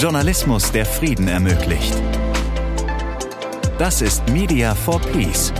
Journalismus, der Frieden ermöglicht. Das ist Media for Peace,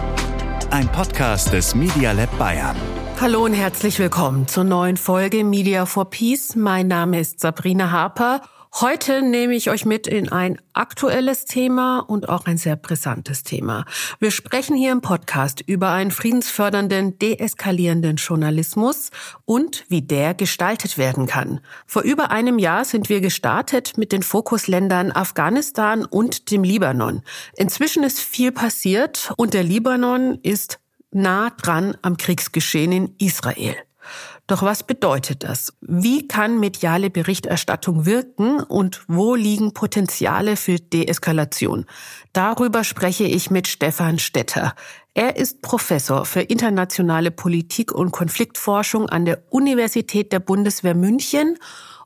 ein Podcast des Media Lab Bayern. Hallo und herzlich willkommen zur neuen Folge Media for Peace. Mein Name ist Sabrina Harper Heute nehme ich euch mit in ein aktuelles Thema und auch ein sehr brisantes Thema. Wir sprechen hier im Podcast über einen friedensfördernden, deeskalierenden Journalismus und wie der gestaltet werden kann. Vor über einem Jahr sind wir gestartet mit den Fokusländern Afghanistan und dem Libanon. Inzwischen ist viel passiert und der Libanon ist nah dran am Kriegsgeschehen in Israel. Doch was bedeutet das? Wie kann mediale Berichterstattung wirken und wo liegen Potenziale für Deeskalation? Darüber spreche ich mit Stefan Stetter. Er ist Professor für internationale Politik und Konfliktforschung an der Universität der Bundeswehr München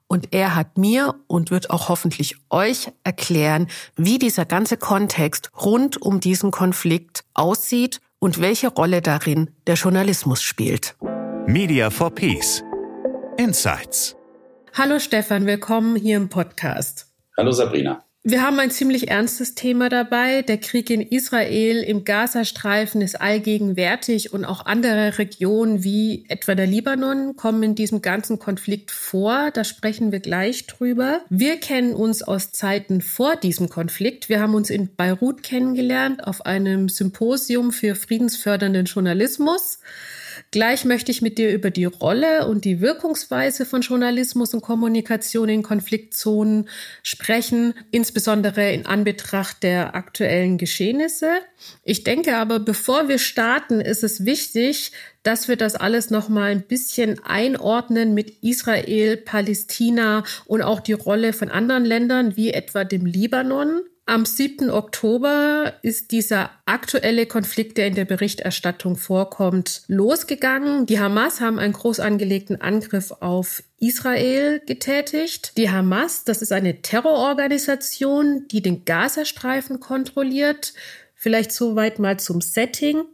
und er hat mir und wird auch hoffentlich euch erklären, wie dieser ganze Kontext rund um diesen Konflikt aussieht und welche Rolle darin der Journalismus spielt. Media for Peace. Insights. Hallo Stefan, willkommen hier im Podcast. Hallo Sabrina. Wir haben ein ziemlich ernstes Thema dabei. Der Krieg in Israel, im Gazastreifen ist allgegenwärtig und auch andere Regionen wie etwa der Libanon kommen in diesem ganzen Konflikt vor. Da sprechen wir gleich drüber. Wir kennen uns aus Zeiten vor diesem Konflikt. Wir haben uns in Beirut kennengelernt auf einem Symposium für friedensfördernden Journalismus. Gleich möchte ich mit dir über die Rolle und die Wirkungsweise von Journalismus und Kommunikation in Konfliktzonen sprechen, insbesondere in Anbetracht der aktuellen Geschehnisse. Ich denke aber, bevor wir starten, ist es wichtig, dass wir das alles noch mal ein bisschen einordnen mit Israel, Palästina und auch die Rolle von anderen Ländern wie etwa dem Libanon. Am 7. Oktober ist dieser aktuelle Konflikt, der in der Berichterstattung vorkommt, losgegangen. Die Hamas haben einen groß angelegten Angriff auf Israel getätigt. Die Hamas, das ist eine Terrororganisation, die den Gazastreifen kontrolliert. Vielleicht soweit mal zum Setting.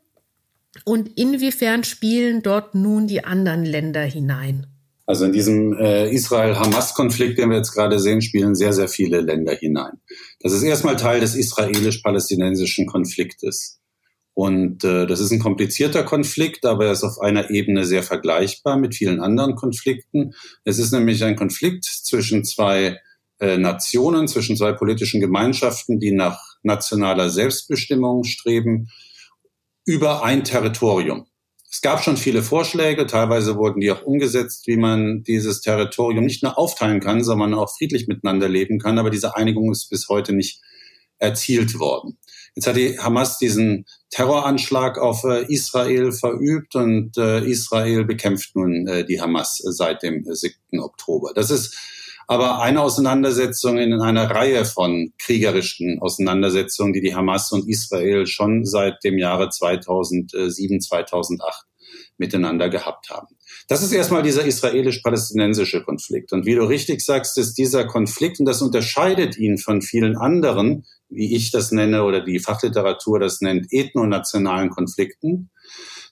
Und inwiefern spielen dort nun die anderen Länder hinein? Also in diesem äh, Israel-Hamas-Konflikt, den wir jetzt gerade sehen, spielen sehr, sehr viele Länder hinein. Das ist erstmal Teil des israelisch-palästinensischen Konfliktes. Und äh, das ist ein komplizierter Konflikt, aber er ist auf einer Ebene sehr vergleichbar mit vielen anderen Konflikten. Es ist nämlich ein Konflikt zwischen zwei äh, Nationen, zwischen zwei politischen Gemeinschaften, die nach nationaler Selbstbestimmung streben, über ein Territorium. Es gab schon viele Vorschläge, teilweise wurden die auch umgesetzt, wie man dieses Territorium nicht nur aufteilen kann, sondern auch friedlich miteinander leben kann. Aber diese Einigung ist bis heute nicht erzielt worden. Jetzt hat die Hamas diesen Terroranschlag auf äh, Israel verübt und äh, Israel bekämpft nun äh, die Hamas seit dem 7. Oktober. Das ist aber eine Auseinandersetzung in einer Reihe von kriegerischen Auseinandersetzungen, die die Hamas und Israel schon seit dem Jahre 2007, 2008 miteinander gehabt haben. Das ist erstmal dieser israelisch-palästinensische Konflikt. Und wie du richtig sagst, ist dieser Konflikt, und das unterscheidet ihn von vielen anderen, wie ich das nenne oder die Fachliteratur das nennt, ethnonationalen Konflikten,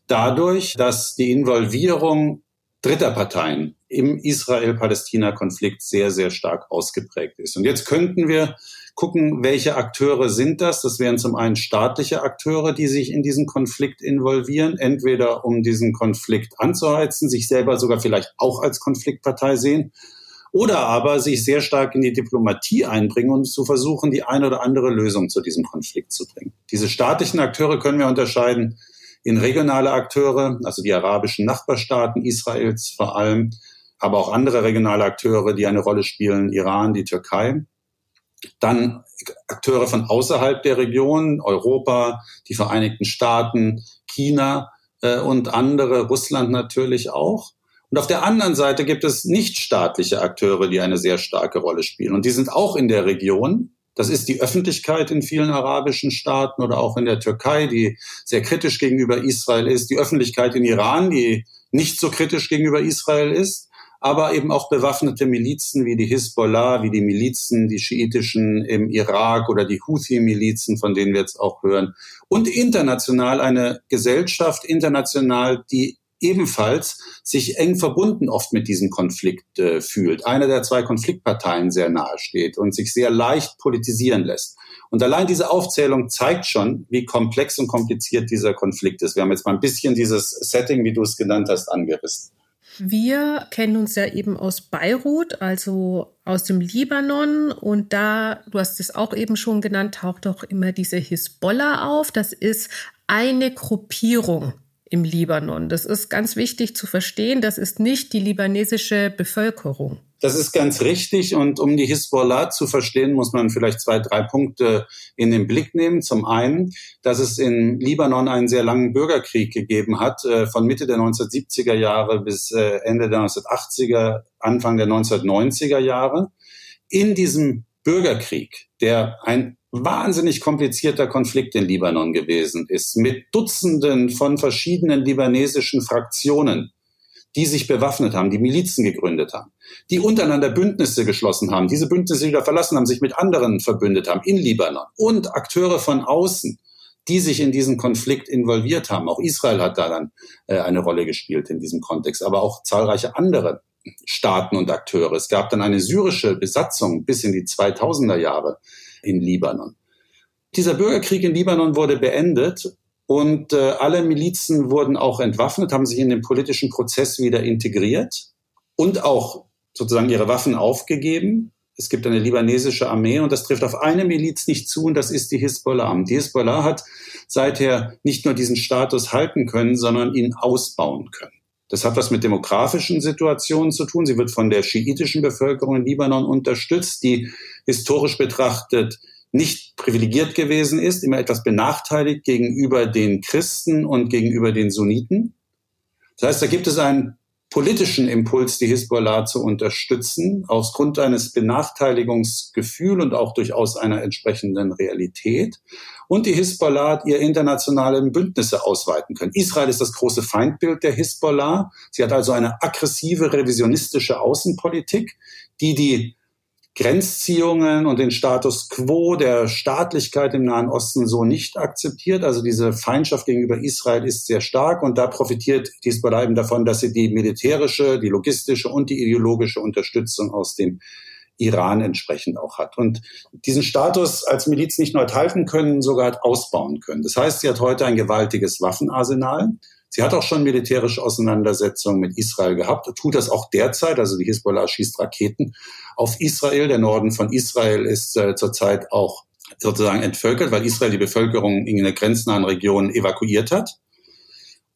dadurch, dass die Involvierung dritter Parteien im Israel-Palästina-Konflikt sehr, sehr stark ausgeprägt ist. Und jetzt könnten wir gucken, welche Akteure sind das? Das wären zum einen staatliche Akteure, die sich in diesen Konflikt involvieren, entweder um diesen Konflikt anzuheizen, sich selber sogar vielleicht auch als Konfliktpartei sehen, oder aber sich sehr stark in die Diplomatie einbringen und zu versuchen, die eine oder andere Lösung zu diesem Konflikt zu bringen. Diese staatlichen Akteure können wir unterscheiden in regionale Akteure, also die arabischen Nachbarstaaten Israels vor allem, aber auch andere regionale Akteure, die eine Rolle spielen, Iran, die Türkei. Dann Akteure von außerhalb der Region, Europa, die Vereinigten Staaten, China äh, und andere, Russland natürlich auch. Und auf der anderen Seite gibt es nichtstaatliche Akteure, die eine sehr starke Rolle spielen. Und die sind auch in der Region. Das ist die Öffentlichkeit in vielen arabischen Staaten oder auch in der Türkei, die sehr kritisch gegenüber Israel ist. Die Öffentlichkeit in Iran, die nicht so kritisch gegenüber Israel ist aber eben auch bewaffnete Milizen wie die Hisbollah, wie die Milizen, die schiitischen im Irak oder die Houthi-Milizen, von denen wir jetzt auch hören. Und international eine Gesellschaft, international, die ebenfalls sich eng verbunden oft mit diesem Konflikt äh, fühlt, einer der zwei Konfliktparteien sehr nahe steht und sich sehr leicht politisieren lässt. Und allein diese Aufzählung zeigt schon, wie komplex und kompliziert dieser Konflikt ist. Wir haben jetzt mal ein bisschen dieses Setting, wie du es genannt hast, angerissen. Wir kennen uns ja eben aus Beirut, also aus dem Libanon. Und da, du hast es auch eben schon genannt, taucht doch immer diese Hisbollah auf. Das ist eine Gruppierung im Libanon. Das ist ganz wichtig zu verstehen. Das ist nicht die libanesische Bevölkerung. Das ist ganz richtig. Und um die Hisbollah zu verstehen, muss man vielleicht zwei, drei Punkte in den Blick nehmen. Zum einen, dass es in Libanon einen sehr langen Bürgerkrieg gegeben hat, äh, von Mitte der 1970er Jahre bis äh, Ende der 1980er, Anfang der 1990er Jahre. In diesem Bürgerkrieg, der ein wahnsinnig komplizierter Konflikt in Libanon gewesen ist, mit Dutzenden von verschiedenen libanesischen Fraktionen, die sich bewaffnet haben, die Milizen gegründet haben, die untereinander Bündnisse geschlossen haben, diese Bündnisse wieder verlassen haben, sich mit anderen verbündet haben in Libanon und Akteure von außen, die sich in diesen Konflikt involviert haben. Auch Israel hat da dann äh, eine Rolle gespielt in diesem Kontext, aber auch zahlreiche andere Staaten und Akteure. Es gab dann eine syrische Besatzung bis in die 2000er Jahre in Libanon. Dieser Bürgerkrieg in Libanon wurde beendet und äh, alle Milizen wurden auch entwaffnet, haben sich in den politischen Prozess wieder integriert und auch sozusagen ihre Waffen aufgegeben. Es gibt eine libanesische Armee und das trifft auf eine Miliz nicht zu und das ist die Hisbollah. Und die Hisbollah hat seither nicht nur diesen Status halten können, sondern ihn ausbauen können. Das hat was mit demografischen Situationen zu tun. Sie wird von der schiitischen Bevölkerung in Libanon unterstützt, die historisch betrachtet nicht privilegiert gewesen ist, immer etwas benachteiligt gegenüber den Christen und gegenüber den Sunniten. Das heißt, da gibt es einen politischen Impuls, die Hisbollah zu unterstützen, aus Grund eines Benachteiligungsgefühls und auch durchaus einer entsprechenden Realität. Und die Hisbollah hat ihr internationale Bündnisse ausweiten können. Israel ist das große Feindbild der Hisbollah. Sie hat also eine aggressive, revisionistische Außenpolitik, die die Grenzziehungen und den Status quo der Staatlichkeit im Nahen Osten so nicht akzeptiert. Also diese Feindschaft gegenüber Israel ist sehr stark und da profitiert Hezbollah eben davon, dass sie die militärische, die logistische und die ideologische Unterstützung aus dem Iran entsprechend auch hat. Und diesen Status als Miliz nicht nur enthalten können, sogar ausbauen können. Das heißt, sie hat heute ein gewaltiges Waffenarsenal. Sie hat auch schon militärische Auseinandersetzungen mit Israel gehabt, tut das auch derzeit. Also die Hisbollah schießt Raketen auf Israel. Der Norden von Israel ist äh, zurzeit auch sozusagen entvölkert, weil Israel die Bevölkerung in der grenznahen Region evakuiert hat.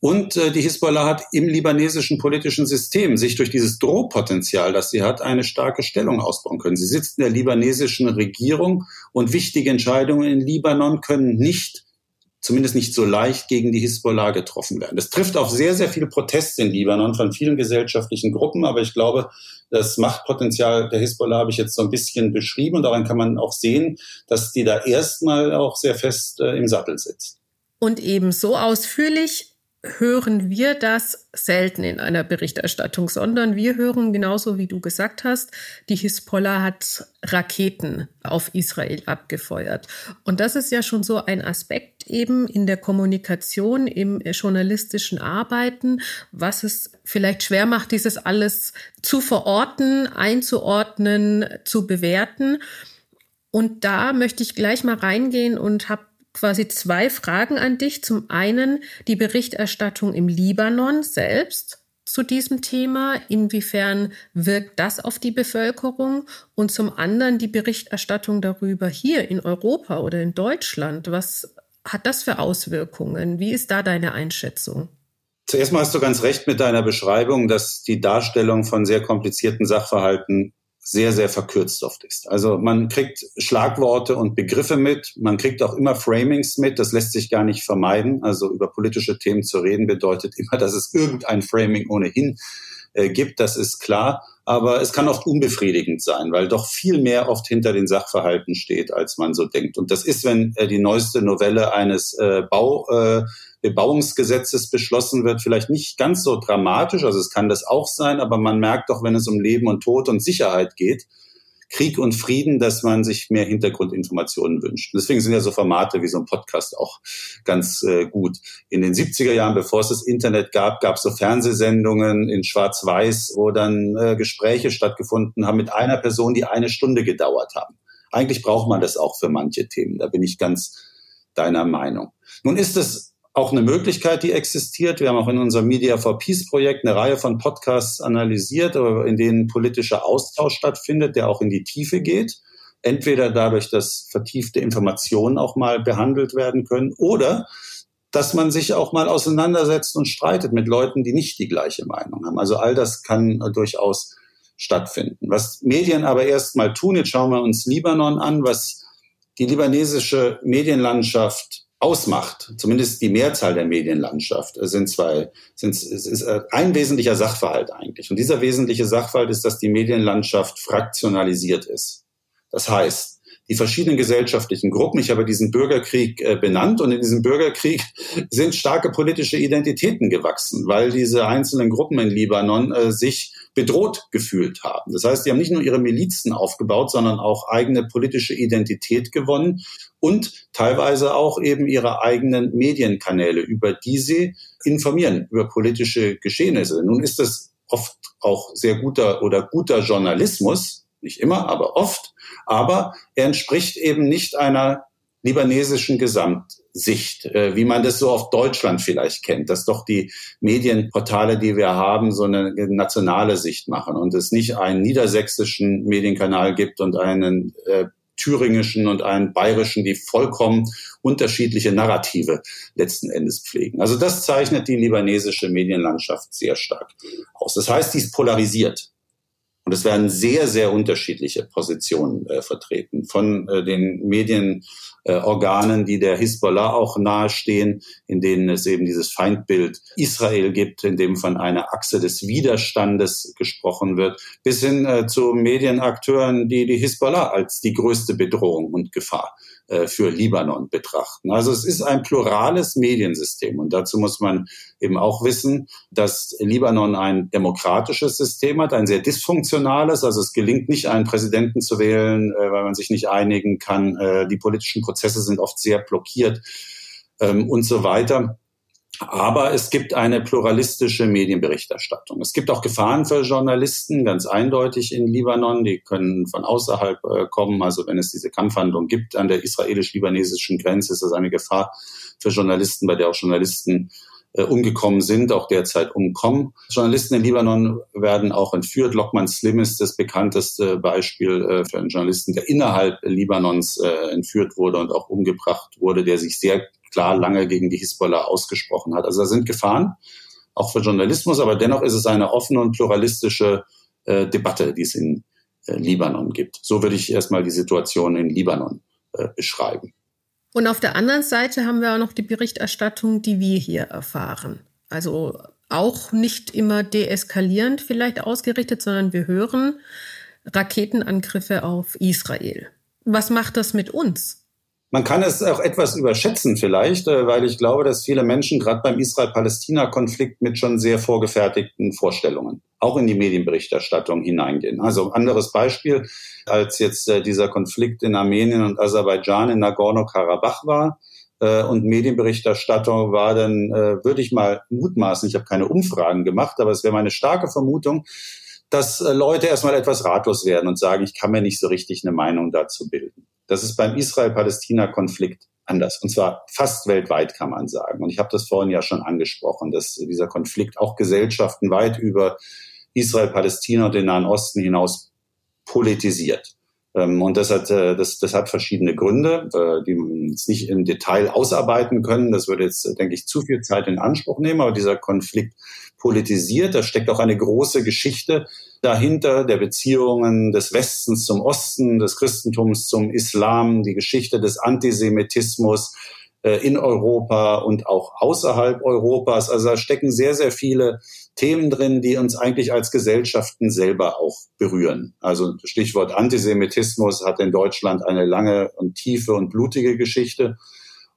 Und äh, die Hisbollah hat im libanesischen politischen System sich durch dieses Drohpotenzial, das sie hat, eine starke Stellung ausbauen können. Sie sitzt in der libanesischen Regierung und wichtige Entscheidungen in Libanon können nicht zumindest nicht so leicht gegen die Hisbollah getroffen werden. Das trifft auf sehr, sehr viele Proteste in Libanon von vielen gesellschaftlichen Gruppen, aber ich glaube, das Machtpotenzial der Hisbollah habe ich jetzt so ein bisschen beschrieben und daran kann man auch sehen, dass die da erstmal auch sehr fest äh, im Sattel sitzt. Und eben so ausführlich hören wir das selten in einer Berichterstattung, sondern wir hören genauso wie du gesagt hast, die Hisbollah hat Raketen auf Israel abgefeuert. Und das ist ja schon so ein Aspekt eben in der Kommunikation, im journalistischen Arbeiten, was es vielleicht schwer macht, dieses alles zu verorten, einzuordnen, zu bewerten. Und da möchte ich gleich mal reingehen und habe quasi zwei Fragen an dich. Zum einen die Berichterstattung im Libanon selbst zu diesem Thema. Inwiefern wirkt das auf die Bevölkerung? Und zum anderen die Berichterstattung darüber hier in Europa oder in Deutschland. Was hat das für Auswirkungen? Wie ist da deine Einschätzung? Zuerst mal hast du ganz recht mit deiner Beschreibung, dass die Darstellung von sehr komplizierten Sachverhalten sehr, sehr verkürzt oft ist. Also man kriegt Schlagworte und Begriffe mit, man kriegt auch immer Framings mit, das lässt sich gar nicht vermeiden. Also über politische Themen zu reden bedeutet immer, dass es irgendein Framing ohnehin äh, gibt, das ist klar. Aber es kann oft unbefriedigend sein, weil doch viel mehr oft hinter den Sachverhalten steht, als man so denkt. Und das ist, wenn äh, die neueste Novelle eines äh, Bau äh, Bebauungsgesetzes beschlossen wird, vielleicht nicht ganz so dramatisch. Also es kann das auch sein, aber man merkt doch, wenn es um Leben und Tod und Sicherheit geht, Krieg und Frieden, dass man sich mehr Hintergrundinformationen wünscht. deswegen sind ja so Formate wie so ein Podcast auch ganz äh, gut. In den 70er Jahren, bevor es das Internet gab, gab es so Fernsehsendungen in Schwarz-Weiß, wo dann äh, Gespräche stattgefunden haben mit einer Person, die eine Stunde gedauert haben. Eigentlich braucht man das auch für manche Themen. Da bin ich ganz deiner Meinung. Nun ist es auch eine Möglichkeit, die existiert. Wir haben auch in unserem Media for Peace Projekt eine Reihe von Podcasts analysiert, in denen politischer Austausch stattfindet, der auch in die Tiefe geht. Entweder dadurch, dass vertiefte Informationen auch mal behandelt werden können oder dass man sich auch mal auseinandersetzt und streitet mit Leuten, die nicht die gleiche Meinung haben. Also all das kann durchaus stattfinden. Was Medien aber erstmal tun, jetzt schauen wir uns Libanon an, was die libanesische Medienlandschaft ausmacht, zumindest die Mehrzahl der Medienlandschaft, sind zwei, sind, ist äh, ein wesentlicher Sachverhalt eigentlich. Und dieser wesentliche Sachverhalt ist, dass die Medienlandschaft fraktionalisiert ist. Das heißt, die verschiedenen gesellschaftlichen Gruppen. Ich habe diesen Bürgerkrieg äh, benannt und in diesem Bürgerkrieg sind starke politische Identitäten gewachsen, weil diese einzelnen Gruppen in Libanon äh, sich bedroht gefühlt haben. Das heißt, die haben nicht nur ihre Milizen aufgebaut, sondern auch eigene politische Identität gewonnen und teilweise auch eben ihre eigenen Medienkanäle, über die sie informieren über politische Geschehnisse. Nun ist das oft auch sehr guter oder guter Journalismus, nicht immer, aber oft, aber er entspricht eben nicht einer libanesischen Gesamtsicht, äh, wie man das so auf Deutschland vielleicht kennt, dass doch die Medienportale, die wir haben, so eine nationale Sicht machen und es nicht einen niedersächsischen Medienkanal gibt und einen äh, thüringischen und einen bayerischen, die vollkommen unterschiedliche Narrative letzten Endes pflegen. Also das zeichnet die libanesische Medienlandschaft sehr stark aus. Das heißt, die ist polarisiert. Und es werden sehr, sehr unterschiedliche Positionen äh, vertreten. Von äh, den Medienorganen, äh, die der Hisbollah auch nahestehen, in denen es eben dieses Feindbild Israel gibt, in dem von einer Achse des Widerstandes gesprochen wird, bis hin äh, zu Medienakteuren, die die Hisbollah als die größte Bedrohung und Gefahr für Libanon betrachten. Also es ist ein plurales Mediensystem und dazu muss man eben auch wissen, dass Libanon ein demokratisches System hat, ein sehr dysfunktionales. Also es gelingt nicht, einen Präsidenten zu wählen, äh, weil man sich nicht einigen kann. Äh, die politischen Prozesse sind oft sehr blockiert ähm, und so weiter. Aber es gibt eine pluralistische Medienberichterstattung. Es gibt auch Gefahren für Journalisten, ganz eindeutig in Libanon. Die können von außerhalb äh, kommen. Also wenn es diese Kampfhandlung gibt an der israelisch-libanesischen Grenze, ist das eine Gefahr für Journalisten, bei der auch Journalisten äh, umgekommen sind, auch derzeit umkommen. Journalisten in Libanon werden auch entführt. Lokman Slim ist das bekannteste Beispiel äh, für einen Journalisten, der innerhalb Libanons äh, entführt wurde und auch umgebracht wurde, der sich sehr klar lange gegen die Hisbollah ausgesprochen hat. Also da sind Gefahren, auch für Journalismus, aber dennoch ist es eine offene und pluralistische äh, Debatte, die es in äh, Libanon gibt. So würde ich erstmal die Situation in Libanon äh, beschreiben. Und auf der anderen Seite haben wir auch noch die Berichterstattung, die wir hier erfahren. Also auch nicht immer deeskalierend vielleicht ausgerichtet, sondern wir hören Raketenangriffe auf Israel. Was macht das mit uns? Man kann es auch etwas überschätzen vielleicht, äh, weil ich glaube, dass viele Menschen gerade beim Israel-Palästina-Konflikt mit schon sehr vorgefertigten Vorstellungen auch in die Medienberichterstattung hineingehen. Also anderes Beispiel, als jetzt äh, dieser Konflikt in Armenien und Aserbaidschan in Nagorno-Karabach war, äh, und Medienberichterstattung war dann, würde ich mal mutmaßen, ich habe keine Umfragen gemacht, aber es wäre meine starke Vermutung, dass Leute erstmal etwas ratlos werden und sagen, ich kann mir nicht so richtig eine Meinung dazu bilden. Das ist beim Israel-Palästina-Konflikt anders. Und zwar fast weltweit, kann man sagen. Und ich habe das vorhin ja schon angesprochen, dass dieser Konflikt auch Gesellschaften weit über Israel, Palästina und den Nahen Osten hinaus politisiert. Ähm, und das hat, äh, das, das hat verschiedene Gründe, äh, die wir jetzt nicht im Detail ausarbeiten können. Das würde jetzt, denke ich, zu viel Zeit in Anspruch nehmen. Aber dieser Konflikt politisiert. Da steckt auch eine große Geschichte dahinter der Beziehungen des Westens zum Osten, des Christentums zum Islam, die Geschichte des Antisemitismus äh, in Europa und auch außerhalb Europas. Also da stecken sehr, sehr viele Themen drin, die uns eigentlich als Gesellschaften selber auch berühren. Also Stichwort Antisemitismus hat in Deutschland eine lange und tiefe und blutige Geschichte.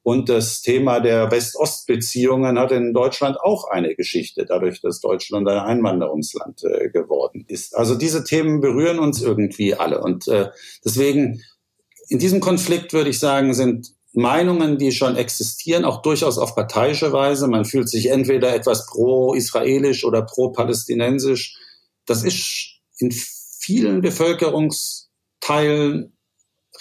Und das Thema der West-Ost-Beziehungen hat in Deutschland auch eine Geschichte, dadurch, dass Deutschland ein Einwanderungsland äh, geworden ist. Also diese Themen berühren uns irgendwie alle. Und äh, deswegen, in diesem Konflikt würde ich sagen, sind Meinungen, die schon existieren, auch durchaus auf parteiische Weise. Man fühlt sich entweder etwas pro-israelisch oder pro-palästinensisch. Das ist in vielen Bevölkerungsteilen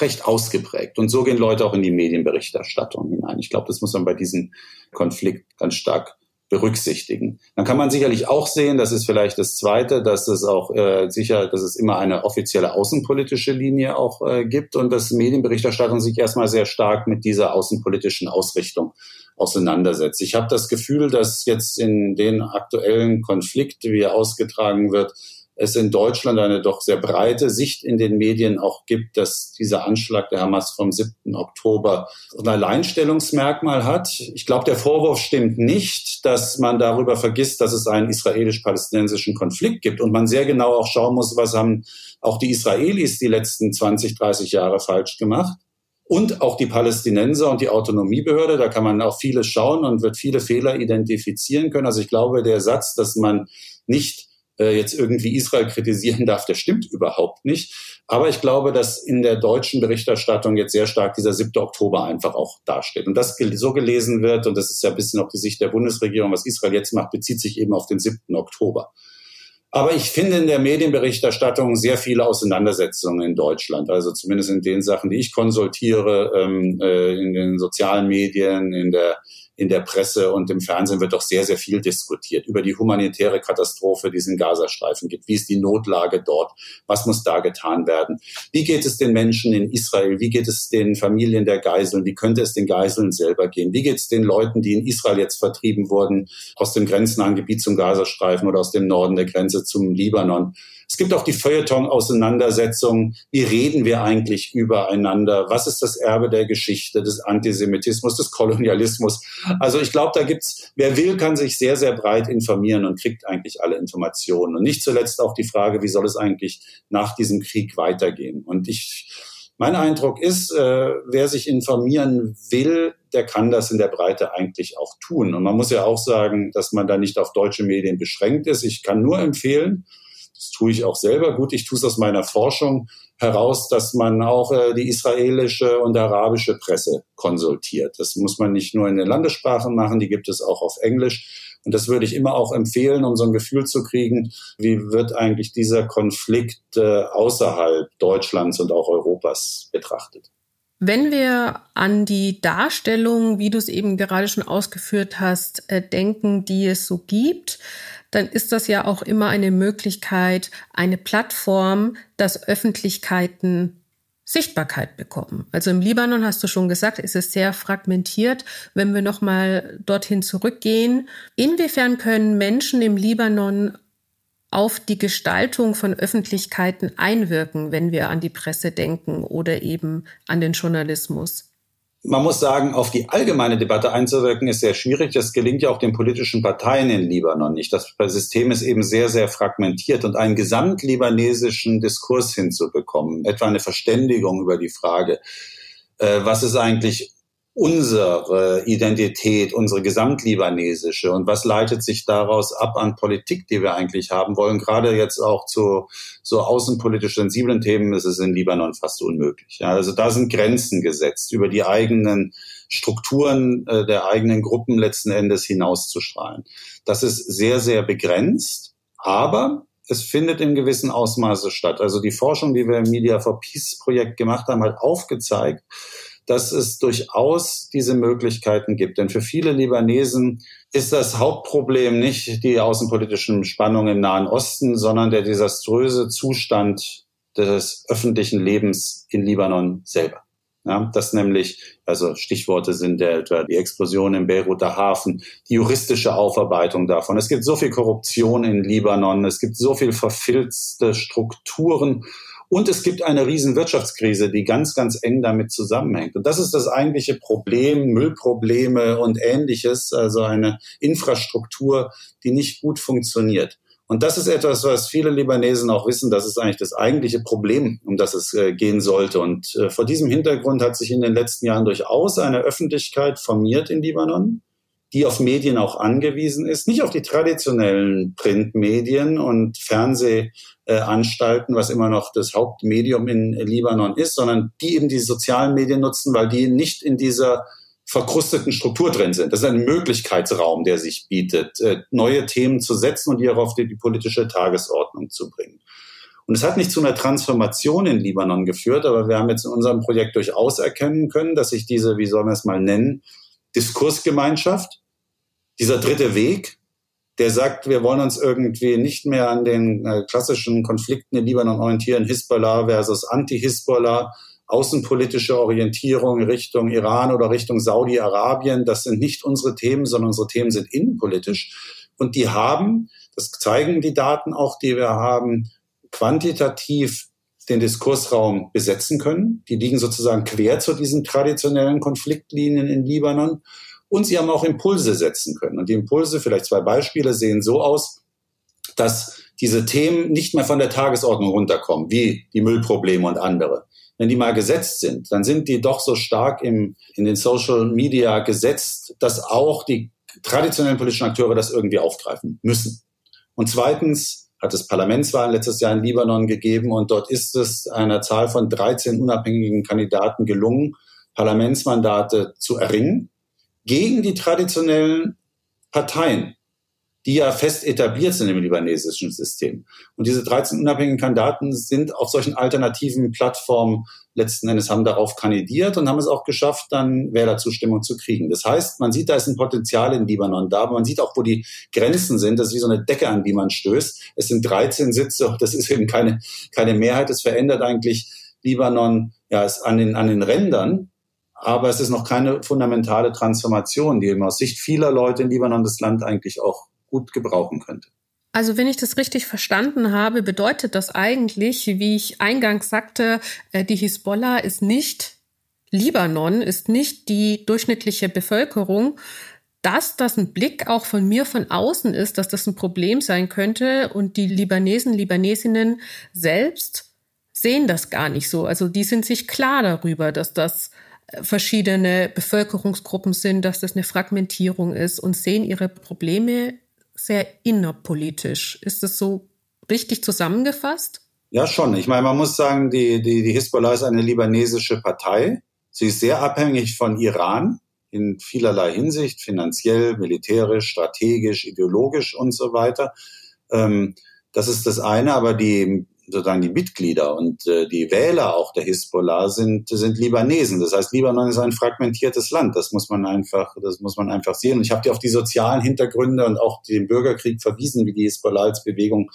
recht ausgeprägt. Und so gehen Leute auch in die Medienberichterstattung hinein. Ich glaube, das muss man bei diesem Konflikt ganz stark berücksichtigen. Dann kann man sicherlich auch sehen, das ist vielleicht das Zweite, dass es auch äh, sicher, dass es immer eine offizielle außenpolitische Linie auch äh, gibt und dass Medienberichterstattung sich erstmal sehr stark mit dieser außenpolitischen Ausrichtung auseinandersetzt. Ich habe das Gefühl, dass jetzt in den aktuellen Konflikt, wie er ausgetragen wird, es in Deutschland eine doch sehr breite Sicht in den Medien auch gibt, dass dieser Anschlag der Hamas vom 7. Oktober ein Alleinstellungsmerkmal hat. Ich glaube, der Vorwurf stimmt nicht, dass man darüber vergisst, dass es einen israelisch-palästinensischen Konflikt gibt und man sehr genau auch schauen muss, was haben auch die Israelis die letzten 20, 30 Jahre falsch gemacht und auch die Palästinenser und die Autonomiebehörde. Da kann man auch vieles schauen und wird viele Fehler identifizieren können. Also ich glaube, der Satz, dass man nicht äh, jetzt irgendwie Israel kritisieren darf, der stimmt überhaupt nicht. Aber ich glaube, dass in der deutschen Berichterstattung jetzt sehr stark dieser 7. Oktober einfach auch dasteht. Und das so gelesen wird, und das ist ja ein bisschen auch die Sicht der Bundesregierung, was Israel jetzt macht, bezieht sich eben auf den 7. Oktober. Aber ich finde in der Medienberichterstattung sehr viele Auseinandersetzungen in Deutschland. Also zumindest in den Sachen, die ich konsultiere, ähm, äh, in den sozialen Medien, in der in der Presse und im Fernsehen wird doch sehr, sehr viel diskutiert über die humanitäre Katastrophe, die es in Gazastreifen gibt. Wie ist die Notlage dort? Was muss da getan werden? Wie geht es den Menschen in Israel? Wie geht es den Familien der Geiseln? Wie könnte es den Geiseln selber gehen? Wie geht es den Leuten, die in Israel jetzt vertrieben wurden, aus dem grenznahen Gebiet zum Gazastreifen oder aus dem Norden der Grenze zum Libanon? Es gibt auch die Feuilleton-Auseinandersetzung. Wie reden wir eigentlich übereinander? Was ist das Erbe der Geschichte, des Antisemitismus, des Kolonialismus? Also ich glaube, da gibt's, wer will, kann sich sehr, sehr breit informieren und kriegt eigentlich alle Informationen. Und nicht zuletzt auch die Frage, wie soll es eigentlich nach diesem Krieg weitergehen? Und ich, mein Eindruck ist, äh, wer sich informieren will, der kann das in der Breite eigentlich auch tun. Und man muss ja auch sagen, dass man da nicht auf deutsche Medien beschränkt ist. Ich kann nur empfehlen, das tue ich auch selber. Gut, ich tue es aus meiner Forschung heraus, dass man auch äh, die israelische und arabische Presse konsultiert. Das muss man nicht nur in den Landessprachen machen, die gibt es auch auf Englisch. Und das würde ich immer auch empfehlen, um so ein Gefühl zu kriegen, wie wird eigentlich dieser Konflikt äh, außerhalb Deutschlands und auch Europas betrachtet. Wenn wir an die Darstellung, wie du es eben gerade schon ausgeführt hast, äh, denken, die es so gibt, dann ist das ja auch immer eine Möglichkeit, eine Plattform, dass Öffentlichkeiten Sichtbarkeit bekommen. Also im Libanon hast du schon gesagt, ist es sehr fragmentiert. Wenn wir noch mal dorthin zurückgehen, inwiefern können Menschen im Libanon auf die Gestaltung von Öffentlichkeiten einwirken, wenn wir an die Presse denken oder eben an den Journalismus? Man muss sagen, auf die allgemeine Debatte einzuwirken, ist sehr schwierig. Das gelingt ja auch den politischen Parteien in Libanon nicht. Das System ist eben sehr, sehr fragmentiert und einen gesamtlibanesischen Diskurs hinzubekommen, etwa eine Verständigung über die Frage, äh, was ist eigentlich unsere Identität, unsere gesamtlibanesische und was leitet sich daraus ab an Politik, die wir eigentlich haben wollen. Gerade jetzt auch zu so außenpolitisch sensiblen Themen ist es in Libanon fast unmöglich. Ja, also da sind Grenzen gesetzt, über die eigenen Strukturen äh, der eigenen Gruppen letzten Endes hinauszustrahlen. Das ist sehr, sehr begrenzt, aber es findet in gewissen Ausmaße statt. Also die Forschung, die wir im Media for Peace Projekt gemacht haben, hat aufgezeigt, dass es durchaus diese Möglichkeiten gibt. Denn für viele Libanesen ist das Hauptproblem nicht die außenpolitischen Spannungen im Nahen Osten, sondern der desaströse Zustand des öffentlichen Lebens in Libanon selber. Ja, das nämlich, also Stichworte sind der, etwa die Explosion im Beiruter Hafen, die juristische Aufarbeitung davon. Es gibt so viel Korruption in Libanon, es gibt so viel verfilzte Strukturen und es gibt eine riesen Wirtschaftskrise, die ganz, ganz eng damit zusammenhängt. Und das ist das eigentliche Problem, Müllprobleme und ähnliches, also eine Infrastruktur, die nicht gut funktioniert. Und das ist etwas, was viele Libanesen auch wissen, das ist eigentlich das eigentliche Problem, um das es äh, gehen sollte. Und äh, vor diesem Hintergrund hat sich in den letzten Jahren durchaus eine Öffentlichkeit formiert in Libanon, die auf Medien auch angewiesen ist, nicht auf die traditionellen Printmedien und Fernsehanstalten, was immer noch das Hauptmedium in Libanon ist, sondern die eben die sozialen Medien nutzen, weil die nicht in dieser verkrusteten Struktur drin sind. Das ist ein Möglichkeitsraum, der sich bietet, äh, neue Themen zu setzen und die auch auf die, die politische Tagesordnung zu bringen. Und es hat nicht zu einer Transformation in Libanon geführt, aber wir haben jetzt in unserem Projekt durchaus erkennen können, dass sich diese, wie soll man es mal nennen, Diskursgemeinschaft, dieser dritte Weg, der sagt, wir wollen uns irgendwie nicht mehr an den äh, klassischen Konflikten in Libanon orientieren, Hisbollah versus Anti-Hisbollah, außenpolitische Orientierung Richtung Iran oder Richtung Saudi-Arabien, das sind nicht unsere Themen, sondern unsere Themen sind innenpolitisch. Und die haben, das zeigen die Daten auch, die wir haben, quantitativ den Diskursraum besetzen können. Die liegen sozusagen quer zu diesen traditionellen Konfliktlinien in Libanon. Und sie haben auch Impulse setzen können. Und die Impulse, vielleicht zwei Beispiele, sehen so aus, dass diese Themen nicht mehr von der Tagesordnung runterkommen, wie die Müllprobleme und andere, wenn die mal gesetzt sind, dann sind die doch so stark im, in den Social Media gesetzt, dass auch die traditionellen politischen Akteure das irgendwie aufgreifen müssen. Und zweitens hat es Parlamentswahlen letztes Jahr in Libanon gegeben und dort ist es einer Zahl von 13 unabhängigen Kandidaten gelungen, Parlamentsmandate zu erringen gegen die traditionellen Parteien die ja fest etabliert sind im libanesischen System. Und diese 13 unabhängigen Kandidaten sind auf solchen alternativen Plattformen letzten Endes haben darauf kandidiert und haben es auch geschafft, dann Wählerzustimmung zu kriegen. Das heißt, man sieht, da ist ein Potenzial in Libanon da, aber man sieht auch, wo die Grenzen sind. Das ist wie so eine Decke, an die man stößt. Es sind 13 Sitze, das ist eben keine, keine Mehrheit. Es verändert eigentlich Libanon ja, ist an den, an den Rändern, aber es ist noch keine fundamentale Transformation, die aus Sicht vieler Leute in Libanon das Land eigentlich auch gut gebrauchen könnte. Also wenn ich das richtig verstanden habe, bedeutet das eigentlich, wie ich eingangs sagte, äh, die Hisbollah ist nicht Libanon, ist nicht die durchschnittliche Bevölkerung, dass das ein Blick auch von mir von außen ist, dass das ein Problem sein könnte und die Libanesen, Libanesinnen selbst sehen das gar nicht so. Also die sind sich klar darüber, dass das verschiedene Bevölkerungsgruppen sind, dass das eine Fragmentierung ist und sehen ihre Probleme sehr innerpolitisch. Ist das so richtig zusammengefasst? Ja, schon. Ich meine, man muss sagen, die, die, die Hisbollah ist eine libanesische Partei. Sie ist sehr abhängig von Iran in vielerlei Hinsicht, finanziell, militärisch, strategisch, ideologisch und so weiter. Ähm, das ist das eine, aber die sozusagen die Mitglieder und äh, die Wähler auch der Hisbollah sind sind Libanesen. Das heißt, Libanon ist ein fragmentiertes Land. Das muss man einfach das muss man einfach sehen. Und ich habe dir auf die sozialen Hintergründe und auch den Bürgerkrieg verwiesen, wie die Hisbollah als Bewegung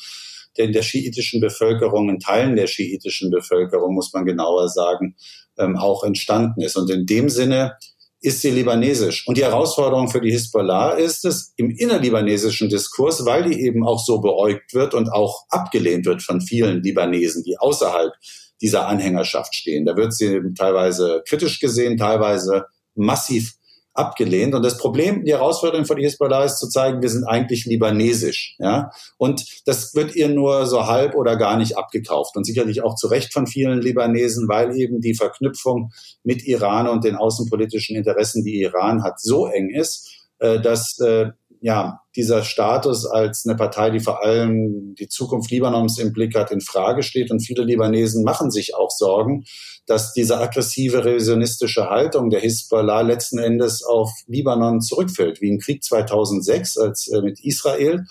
der in der schiitischen Bevölkerung, in Teilen der schiitischen Bevölkerung, muss man genauer sagen, ähm, auch entstanden ist. Und in dem Sinne ist sie libanesisch. Und die Herausforderung für die Hisbollah ist es im innerlibanesischen Diskurs, weil die eben auch so beäugt wird und auch abgelehnt wird von vielen Libanesen, die außerhalb dieser Anhängerschaft stehen. Da wird sie teilweise kritisch gesehen, teilweise massiv abgelehnt. Und das Problem, die Herausforderung die Hisbollah ist zu zeigen, wir sind eigentlich libanesisch. Ja? Und das wird ihr nur so halb oder gar nicht abgekauft. Und sicherlich auch zu Recht von vielen Libanesen, weil eben die Verknüpfung mit Iran und den außenpolitischen Interessen, die Iran hat, so eng ist, äh, dass äh, ja, dieser Status als eine Partei, die vor allem die Zukunft Libanons im Blick hat, in Frage steht. Und viele Libanesen machen sich auch Sorgen, dass diese aggressive revisionistische Haltung der Hisbollah letzten Endes auf Libanon zurückfällt, wie im Krieg 2006 als äh, mit Israel.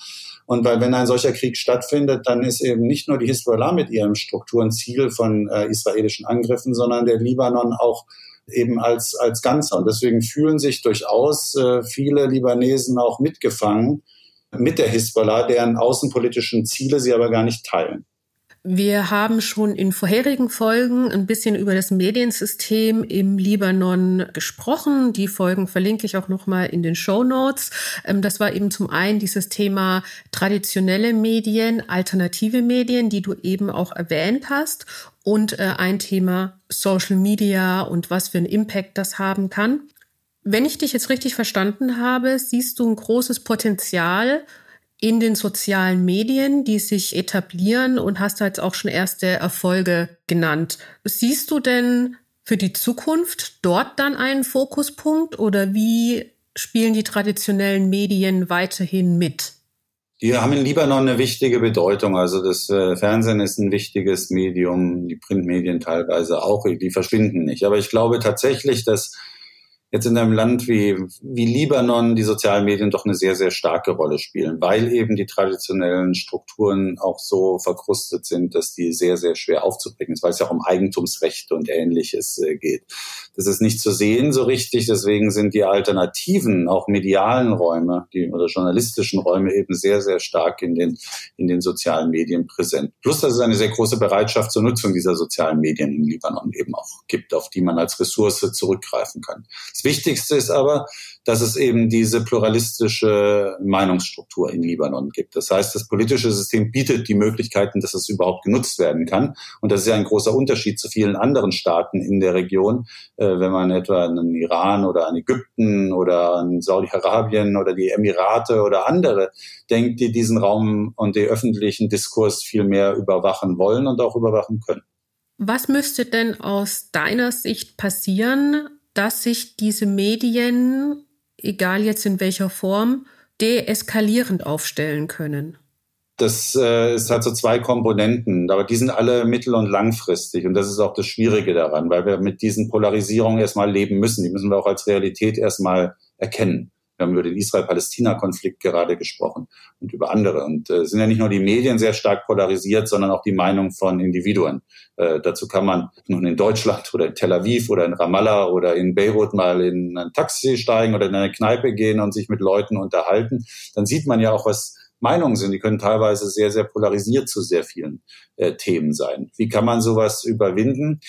Und weil wenn ein solcher Krieg stattfindet, dann ist eben nicht nur die Hisbollah mit ihren Strukturen Ziel von äh, israelischen Angriffen, sondern der Libanon auch eben als, als Ganzer. Und deswegen fühlen sich durchaus äh, viele Libanesen auch mitgefangen mit der Hisbollah, deren außenpolitischen Ziele sie aber gar nicht teilen. Wir haben schon in vorherigen Folgen ein bisschen über das Mediensystem im Libanon gesprochen. Die Folgen verlinke ich auch nochmal in den Show Notes. Ähm, das war eben zum einen dieses Thema traditionelle Medien, alternative Medien, die du eben auch erwähnt hast. Und äh, ein Thema Social Media und was für einen Impact das haben kann. Wenn ich dich jetzt richtig verstanden habe, siehst du ein großes Potenzial in den sozialen Medien, die sich etablieren und hast jetzt auch schon erste Erfolge genannt. Siehst du denn für die Zukunft dort dann einen Fokuspunkt oder wie spielen die traditionellen Medien weiterhin mit? Die haben in Libanon eine wichtige Bedeutung. Also das äh, Fernsehen ist ein wichtiges Medium, die Printmedien teilweise auch, die verschwinden nicht. Aber ich glaube tatsächlich, dass jetzt in einem Land wie, wie Libanon die sozialen Medien doch eine sehr, sehr starke Rolle spielen, weil eben die traditionellen Strukturen auch so verkrustet sind, dass die sehr, sehr schwer aufzubringen ist, weil es ja auch um Eigentumsrechte und Ähnliches äh, geht. Das ist nicht zu sehen so richtig, deswegen sind die alternativen, auch medialen Räume die, oder journalistischen Räume eben sehr, sehr stark in den, in den sozialen Medien präsent. Plus, dass es eine sehr große Bereitschaft zur Nutzung dieser sozialen Medien in Libanon eben auch gibt, auf die man als Ressource zurückgreifen kann. Das Wichtigste ist aber, dass es eben diese pluralistische Meinungsstruktur in Libanon gibt. Das heißt, das politische System bietet die Möglichkeiten, dass es überhaupt genutzt werden kann. Und das ist ja ein großer Unterschied zu vielen anderen Staaten in der Region. Äh, wenn man etwa an den Iran oder an Ägypten oder an Saudi-Arabien oder die Emirate oder andere denkt, die diesen Raum und den öffentlichen Diskurs viel mehr überwachen wollen und auch überwachen können. Was müsste denn aus deiner Sicht passieren, dass sich diese Medien, egal jetzt in welcher Form, deeskalierend aufstellen können? Das äh, es hat so zwei Komponenten, aber die sind alle mittel- und langfristig. Und das ist auch das Schwierige daran, weil wir mit diesen Polarisierungen erstmal leben müssen. Die müssen wir auch als Realität erstmal erkennen. Wir haben über den Israel-Palästina-Konflikt gerade gesprochen und über andere. Und äh, sind ja nicht nur die Medien sehr stark polarisiert, sondern auch die Meinung von Individuen. Äh, dazu kann man nun in Deutschland oder in Tel Aviv oder in Ramallah oder in Beirut mal in ein Taxi steigen oder in eine Kneipe gehen und sich mit Leuten unterhalten. Dann sieht man ja auch, was Meinungen sind. Die können teilweise sehr, sehr polarisiert zu sehr vielen äh, Themen sein. Wie kann man sowas überwinden?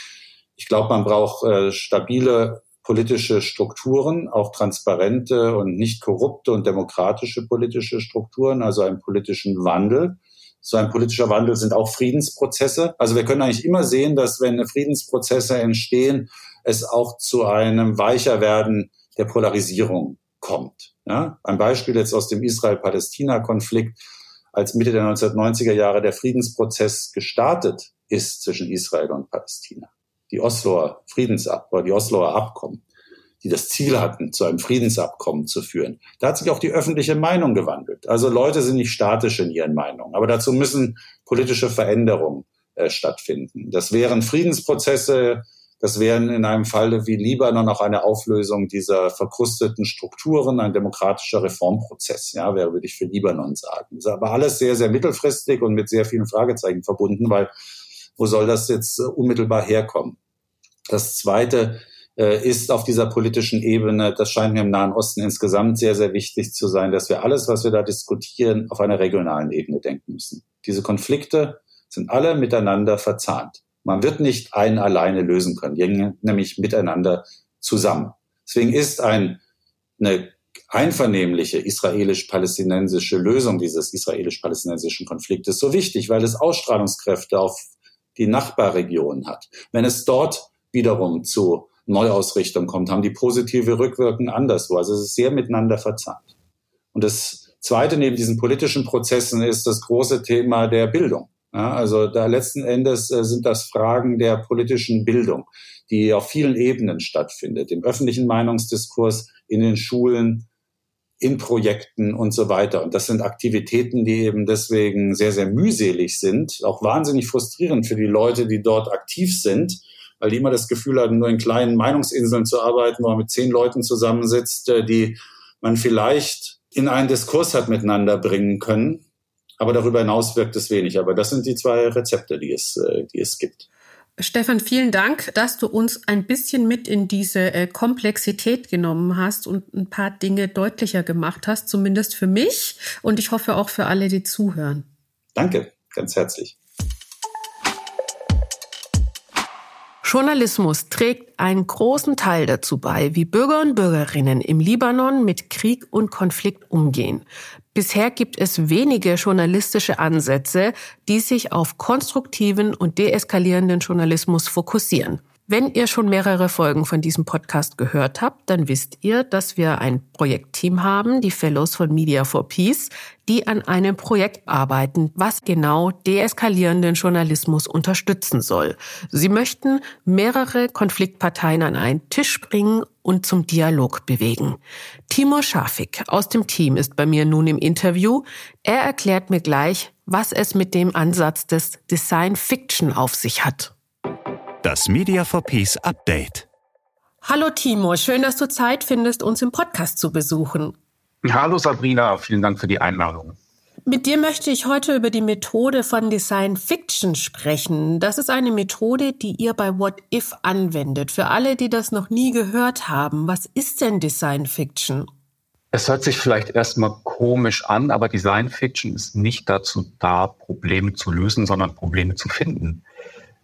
Ich glaube, man braucht äh, stabile politische Strukturen, auch transparente und nicht korrupte und demokratische politische Strukturen, also einen politischen Wandel. So ein politischer Wandel sind auch Friedensprozesse. Also wir können eigentlich immer sehen, dass wenn Friedensprozesse entstehen, es auch zu einem Weicherwerden der Polarisierung kommt. Ja? Ein Beispiel jetzt aus dem Israel-Palästina-Konflikt, als Mitte der 1990er Jahre der Friedensprozess gestartet ist zwischen Israel und Palästina die Osloer Friedensabkommen, die Osloer Abkommen, die das Ziel hatten, zu einem Friedensabkommen zu führen. Da hat sich auch die öffentliche Meinung gewandelt. Also Leute sind nicht statisch in ihren Meinungen, aber dazu müssen politische Veränderungen äh, stattfinden. Das wären Friedensprozesse, das wären in einem Falle wie Libanon auch eine Auflösung dieser verkrusteten Strukturen, ein demokratischer Reformprozess, ja, wäre, würde ich für Libanon sagen. Das ist aber alles sehr, sehr mittelfristig und mit sehr vielen Fragezeichen verbunden, weil wo soll das jetzt äh, unmittelbar herkommen? Das Zweite äh, ist auf dieser politischen Ebene, das scheint mir im Nahen Osten insgesamt sehr, sehr wichtig zu sein, dass wir alles, was wir da diskutieren, auf einer regionalen Ebene denken müssen. Diese Konflikte sind alle miteinander verzahnt. Man wird nicht einen alleine lösen können, nämlich miteinander zusammen. Deswegen ist ein, eine einvernehmliche israelisch-palästinensische Lösung dieses israelisch-palästinensischen Konfliktes so wichtig, weil es Ausstrahlungskräfte auf die Nachbarregion hat. Wenn es dort wiederum zu Neuausrichtung kommt, haben die positive Rückwirkungen anderswo. Also es ist sehr miteinander verzahnt. Und das Zweite neben diesen politischen Prozessen ist das große Thema der Bildung. Ja, also da letzten Endes äh, sind das Fragen der politischen Bildung, die auf vielen Ebenen stattfindet, im öffentlichen Meinungsdiskurs, in den Schulen, in Projekten und so weiter. Und das sind Aktivitäten, die eben deswegen sehr, sehr mühselig sind, auch wahnsinnig frustrierend für die Leute, die dort aktiv sind, weil die immer das Gefühl haben, nur in kleinen Meinungsinseln zu arbeiten, wo man mit zehn Leuten zusammensitzt, äh, die man vielleicht in einen Diskurs hat miteinander bringen können. Aber darüber hinaus wirkt es wenig. Aber das sind die zwei Rezepte, die es, äh, die es gibt. Stefan, vielen Dank, dass du uns ein bisschen mit in diese äh, Komplexität genommen hast und ein paar Dinge deutlicher gemacht hast, zumindest für mich und ich hoffe auch für alle, die zuhören. Danke, ganz herzlich. Journalismus trägt einen großen Teil dazu bei, wie Bürger und Bürgerinnen im Libanon mit Krieg und Konflikt umgehen. Bisher gibt es wenige journalistische Ansätze, die sich auf konstruktiven und deeskalierenden Journalismus fokussieren. Wenn ihr schon mehrere Folgen von diesem Podcast gehört habt, dann wisst ihr, dass wir ein Projektteam haben, die Fellows von Media for Peace, die an einem Projekt arbeiten, was genau deeskalierenden Journalismus unterstützen soll. Sie möchten mehrere Konfliktparteien an einen Tisch bringen und zum Dialog bewegen. Timo Schafik aus dem Team ist bei mir nun im Interview. Er erklärt mir gleich, was es mit dem Ansatz des Design Fiction auf sich hat. Das Media for Peace Update. Hallo Timo, schön, dass du Zeit findest, uns im Podcast zu besuchen. Hallo Sabrina, vielen Dank für die Einladung. Mit dir möchte ich heute über die Methode von Design Fiction sprechen. Das ist eine Methode, die ihr bei What If anwendet. Für alle, die das noch nie gehört haben, was ist denn Design Fiction? Es hört sich vielleicht erstmal komisch an, aber Design Fiction ist nicht dazu da, Probleme zu lösen, sondern Probleme zu finden.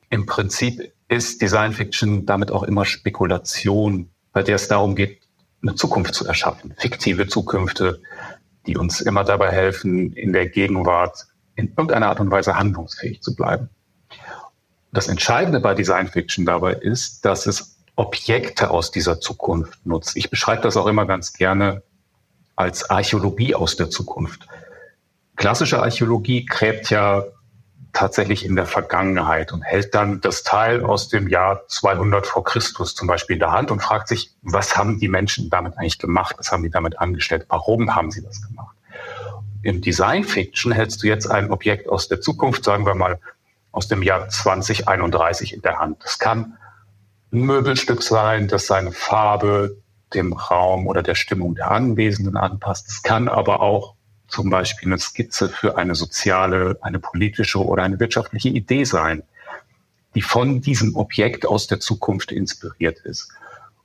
Im Prinzip ist Design Fiction damit auch immer Spekulation, bei der es darum geht, eine Zukunft zu erschaffen, fiktive Zukünfte, die uns immer dabei helfen, in der Gegenwart in irgendeiner Art und Weise handlungsfähig zu bleiben. Das Entscheidende bei Design Fiction dabei ist, dass es Objekte aus dieser Zukunft nutzt. Ich beschreibe das auch immer ganz gerne als Archäologie aus der Zukunft. Klassische Archäologie gräbt ja tatsächlich in der Vergangenheit und hält dann das Teil aus dem Jahr 200 vor Christus zum Beispiel in der Hand und fragt sich, was haben die Menschen damit eigentlich gemacht? Was haben die damit angestellt? Warum haben sie das gemacht? Im Design Fiction hältst du jetzt ein Objekt aus der Zukunft, sagen wir mal aus dem Jahr 2031 in der Hand. Das kann ein Möbelstück sein, das seine Farbe dem Raum oder der Stimmung der Anwesenden anpasst. Es kann aber auch zum Beispiel eine Skizze für eine soziale, eine politische oder eine wirtschaftliche Idee sein, die von diesem Objekt aus der Zukunft inspiriert ist.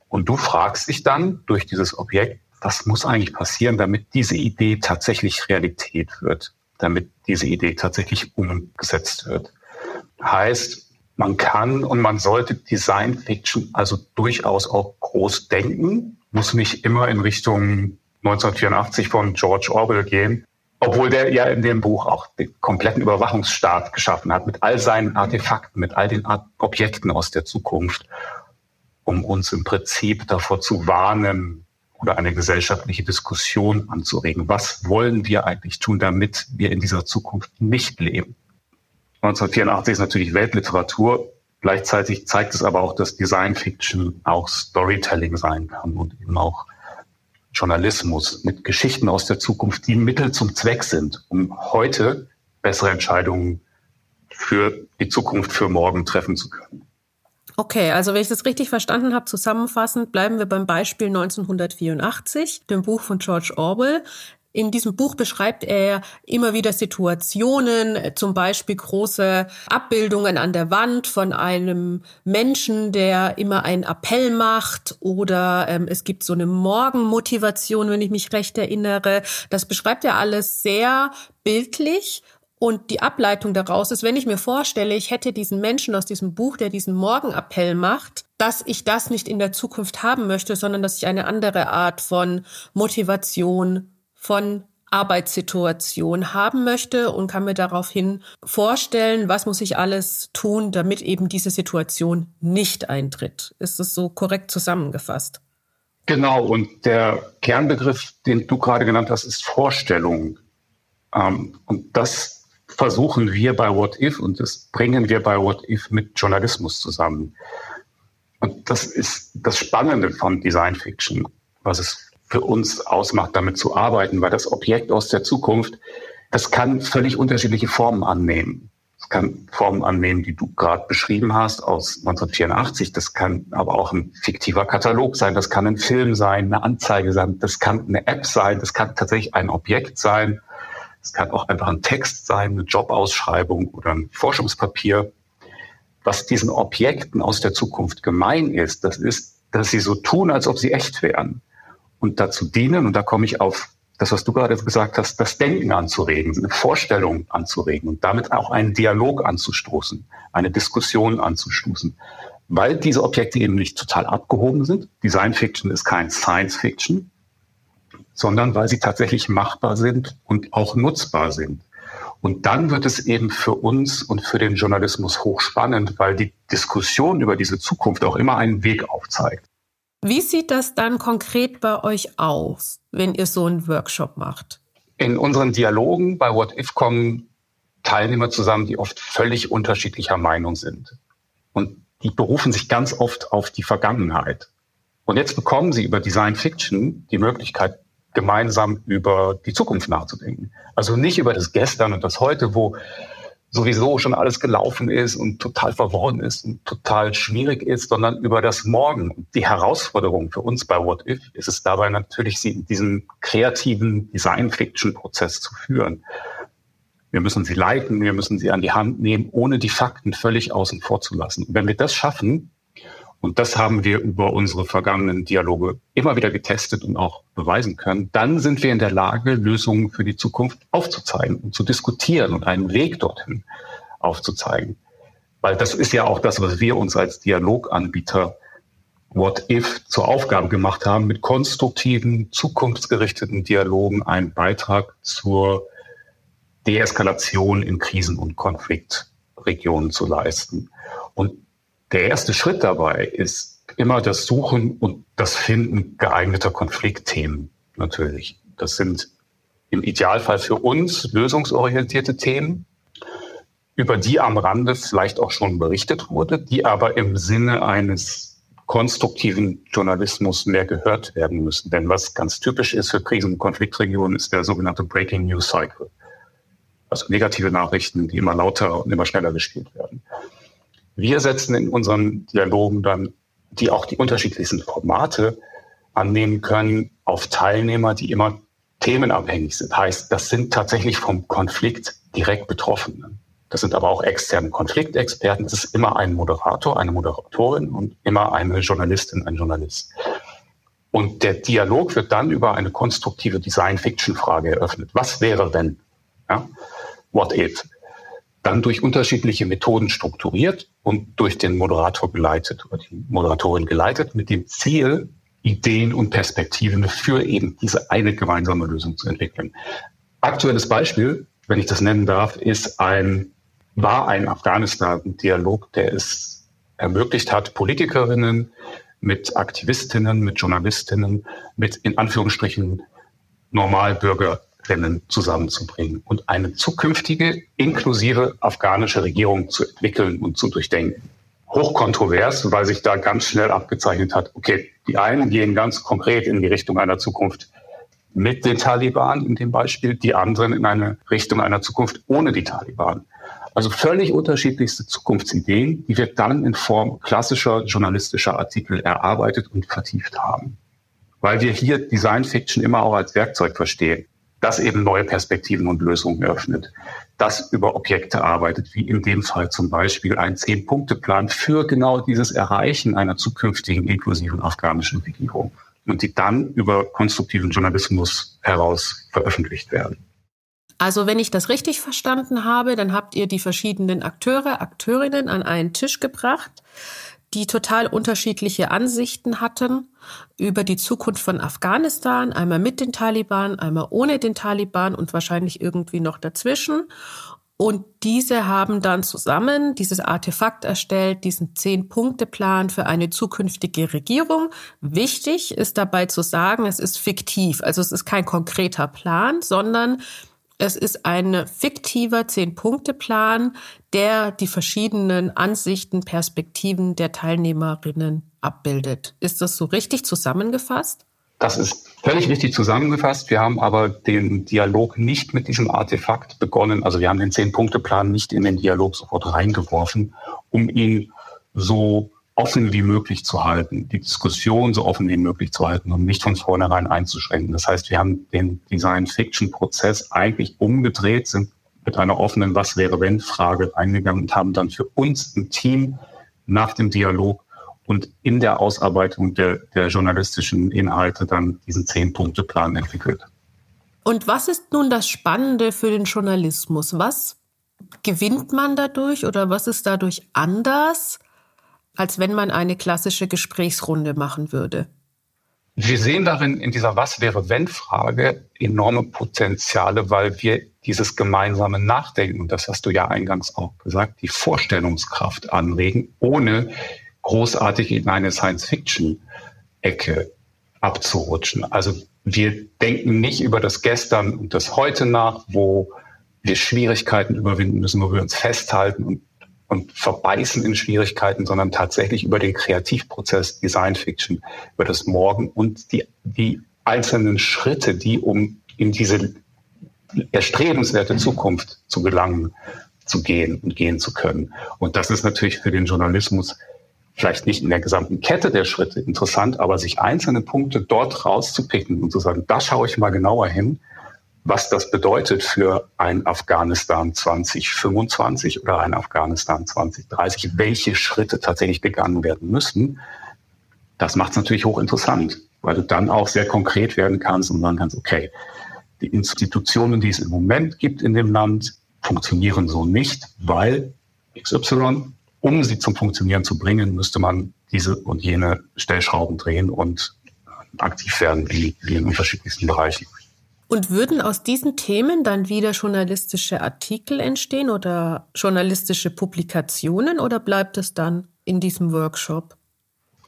Und du fragst dich dann durch dieses Objekt, was muss eigentlich passieren, damit diese Idee tatsächlich Realität wird, damit diese Idee tatsächlich umgesetzt wird. Heißt, man kann und man sollte Design Fiction also durchaus auch groß denken, muss nicht immer in Richtung 1984 von George Orwell gehen, obwohl der ja in dem Buch auch den kompletten Überwachungsstaat geschaffen hat, mit all seinen Artefakten, mit all den Objekten aus der Zukunft, um uns im Prinzip davor zu warnen oder eine gesellschaftliche Diskussion anzuregen. Was wollen wir eigentlich tun, damit wir in dieser Zukunft nicht leben? 1984 ist natürlich Weltliteratur. Gleichzeitig zeigt es aber auch, dass Design Fiction auch Storytelling sein kann und eben auch Journalismus, mit Geschichten aus der Zukunft, die Mittel zum Zweck sind, um heute bessere Entscheidungen für die Zukunft, für morgen treffen zu können. Okay, also wenn ich das richtig verstanden habe, zusammenfassend bleiben wir beim Beispiel 1984, dem Buch von George Orwell. In diesem Buch beschreibt er immer wieder Situationen, zum Beispiel große Abbildungen an der Wand von einem Menschen, der immer einen Appell macht oder ähm, es gibt so eine Morgenmotivation, wenn ich mich recht erinnere. Das beschreibt er alles sehr bildlich und die Ableitung daraus ist, wenn ich mir vorstelle, ich hätte diesen Menschen aus diesem Buch, der diesen Morgenappell macht, dass ich das nicht in der Zukunft haben möchte, sondern dass ich eine andere Art von Motivation, von Arbeitssituation haben möchte und kann mir daraufhin vorstellen, was muss ich alles tun, damit eben diese Situation nicht eintritt. Ist es so korrekt zusammengefasst? Genau, und der Kernbegriff, den du gerade genannt hast, ist Vorstellung. Ähm, und das versuchen wir bei What If und das bringen wir bei What If mit Journalismus zusammen. Und das ist das Spannende von Design Fiction, was es für uns ausmacht, damit zu arbeiten, weil das Objekt aus der Zukunft, das kann völlig unterschiedliche Formen annehmen. Es kann Formen annehmen, die du gerade beschrieben hast aus 1984. Das kann aber auch ein fiktiver Katalog sein. Das kann ein Film sein, eine Anzeige sein. Das kann eine App sein. Das kann tatsächlich ein Objekt sein. Es kann auch einfach ein Text sein, eine Jobausschreibung oder ein Forschungspapier. Was diesen Objekten aus der Zukunft gemein ist, das ist, dass sie so tun, als ob sie echt wären und dazu dienen, und da komme ich auf das, was du gerade gesagt hast, das Denken anzuregen, eine Vorstellung anzuregen und damit auch einen Dialog anzustoßen, eine Diskussion anzustoßen. Weil diese Objekte eben nicht total abgehoben sind. Design Fiction ist kein Science Fiction, sondern weil sie tatsächlich machbar sind und auch nutzbar sind. Und dann wird es eben für uns und für den Journalismus hochspannend, weil die Diskussion über diese Zukunft auch immer einen Weg aufzeigt. Wie sieht das dann konkret bei euch aus, wenn ihr so einen Workshop macht? In unseren Dialogen bei What If kommen Teilnehmer zusammen, die oft völlig unterschiedlicher Meinung sind. Und die berufen sich ganz oft auf die Vergangenheit. Und jetzt bekommen sie über Design Fiction die Möglichkeit, gemeinsam über die Zukunft nachzudenken. Also nicht über das Gestern und das Heute, wo sowieso schon alles gelaufen ist und total verworren ist und total schwierig ist, sondern über das Morgen. Die Herausforderung für uns bei What If ist es dabei natürlich, sie diesen kreativen Design-Fiction-Prozess zu führen. Wir müssen sie leiten, wir müssen sie an die Hand nehmen, ohne die Fakten völlig außen vor zu lassen. Und wenn wir das schaffen, und das haben wir über unsere vergangenen Dialoge immer wieder getestet und auch beweisen können. Dann sind wir in der Lage, Lösungen für die Zukunft aufzuzeigen und zu diskutieren und einen Weg dorthin aufzuzeigen. Weil das ist ja auch das, was wir uns als Dialoganbieter What If zur Aufgabe gemacht haben, mit konstruktiven, zukunftsgerichteten Dialogen einen Beitrag zur Deeskalation in Krisen- und Konfliktregionen zu leisten. Und der erste Schritt dabei ist immer das Suchen und das Finden geeigneter Konfliktthemen natürlich. Das sind im Idealfall für uns lösungsorientierte Themen, über die am Rande vielleicht auch schon berichtet wurde, die aber im Sinne eines konstruktiven Journalismus mehr gehört werden müssen. Denn was ganz typisch ist für Krisen- und Konfliktregionen, ist der sogenannte Breaking News Cycle. Also negative Nachrichten, die immer lauter und immer schneller gespielt werden. Wir setzen in unseren Dialogen dann, die auch die unterschiedlichsten Formate annehmen können, auf Teilnehmer, die immer themenabhängig sind. Heißt, das sind tatsächlich vom Konflikt direkt Betroffene. Das sind aber auch externe Konfliktexperten. Es ist immer ein Moderator, eine Moderatorin und immer eine Journalistin, ein Journalist. Und der Dialog wird dann über eine konstruktive Design-Fiction-Frage eröffnet. Was wäre, wenn? Ja? What if? Dann durch unterschiedliche Methoden strukturiert und durch den Moderator geleitet oder die Moderatorin geleitet mit dem Ziel, Ideen und Perspektiven für eben diese eine gemeinsame Lösung zu entwickeln. Aktuelles Beispiel, wenn ich das nennen darf, ist ein, war ein Afghanistan-Dialog, der es ermöglicht hat, Politikerinnen mit Aktivistinnen, mit Journalistinnen, mit in Anführungsstrichen Normalbürger Rennen zusammenzubringen und eine zukünftige inklusive afghanische Regierung zu entwickeln und zu durchdenken. Hochkontrovers, weil sich da ganz schnell abgezeichnet hat, okay, die einen gehen ganz konkret in die Richtung einer Zukunft mit den Taliban in dem Beispiel, die anderen in eine Richtung einer Zukunft ohne die Taliban. Also völlig unterschiedlichste Zukunftsideen, die wir dann in Form klassischer journalistischer Artikel erarbeitet und vertieft haben. Weil wir hier Design Fiction immer auch als Werkzeug verstehen das eben neue Perspektiven und Lösungen eröffnet, das über Objekte arbeitet, wie in dem Fall zum Beispiel ein Zehn-Punkte-Plan für genau dieses Erreichen einer zukünftigen inklusiven afghanischen Regierung und die dann über konstruktiven Journalismus heraus veröffentlicht werden. Also wenn ich das richtig verstanden habe, dann habt ihr die verschiedenen Akteure, Akteurinnen an einen Tisch gebracht die total unterschiedliche Ansichten hatten über die Zukunft von Afghanistan, einmal mit den Taliban, einmal ohne den Taliban und wahrscheinlich irgendwie noch dazwischen. Und diese haben dann zusammen dieses Artefakt erstellt, diesen Zehn-Punkte-Plan für eine zukünftige Regierung. Wichtig ist dabei zu sagen, es ist fiktiv. Also es ist kein konkreter Plan, sondern es ist ein fiktiver Zehn-Punkte-Plan, der die verschiedenen Ansichten, Perspektiven der Teilnehmerinnen abbildet. Ist das so richtig zusammengefasst? Das ist völlig richtig zusammengefasst. Wir haben aber den Dialog nicht mit diesem Artefakt begonnen. Also wir haben den Zehn-Punkte-Plan nicht in den Dialog sofort reingeworfen, um ihn so offen wie möglich zu halten, die Diskussion so offen wie möglich zu halten und nicht von vornherein einzuschränken. Das heißt, wir haben den Design-Fiction-Prozess eigentlich umgedreht, sind mit einer offenen Was wäre wenn Frage eingegangen und haben dann für uns im Team nach dem Dialog und in der Ausarbeitung der, der journalistischen Inhalte dann diesen Zehn-Punkte-Plan entwickelt. Und was ist nun das Spannende für den Journalismus? Was gewinnt man dadurch oder was ist dadurch anders? Als wenn man eine klassische Gesprächsrunde machen würde? Wir sehen darin in dieser Was wäre wenn Frage enorme Potenziale, weil wir dieses gemeinsame Nachdenken, das hast du ja eingangs auch gesagt, die Vorstellungskraft anregen, ohne großartig in eine Science-Fiction-Ecke abzurutschen. Also wir denken nicht über das Gestern und das Heute nach, wo wir Schwierigkeiten überwinden müssen, wo wir uns festhalten und, und verbeißen in Schwierigkeiten, sondern tatsächlich über den Kreativprozess Design Fiction, über das Morgen und die, die einzelnen Schritte, die um in diese erstrebenswerte Zukunft zu gelangen, zu gehen und gehen zu können. Und das ist natürlich für den Journalismus vielleicht nicht in der gesamten Kette der Schritte interessant, aber sich einzelne Punkte dort rauszupicken und zu sagen, da schaue ich mal genauer hin, was das bedeutet für ein Afghanistan 2025 oder ein Afghanistan 2030, welche Schritte tatsächlich gegangen werden müssen, das macht es natürlich hochinteressant, weil du dann auch sehr konkret werden kannst und sagen kannst, okay, die Institutionen, die es im Moment gibt in dem Land, funktionieren so nicht, weil XY, um sie zum Funktionieren zu bringen, müsste man diese und jene Stellschrauben drehen und aktiv werden wie, in unterschiedlichsten Bereichen. Und würden aus diesen Themen dann wieder journalistische Artikel entstehen oder journalistische Publikationen oder bleibt es dann in diesem Workshop?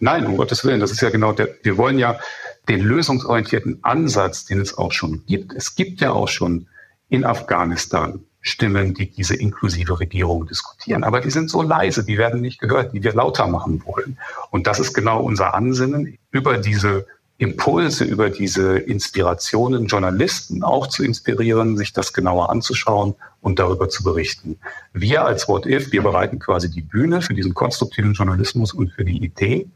Nein, um Gottes Willen, das ist ja genau der, wir wollen ja den lösungsorientierten Ansatz, den es auch schon gibt. Es gibt ja auch schon in Afghanistan Stimmen, die diese inklusive Regierung diskutieren. Aber die sind so leise, die werden nicht gehört, die wir lauter machen wollen. Und das ist genau unser Ansinnen, über diese Impulse, über diese Inspirationen Journalisten auch zu inspirieren, sich das genauer anzuschauen und darüber zu berichten. Wir als What If, wir bereiten quasi die Bühne für diesen konstruktiven Journalismus und für die Idee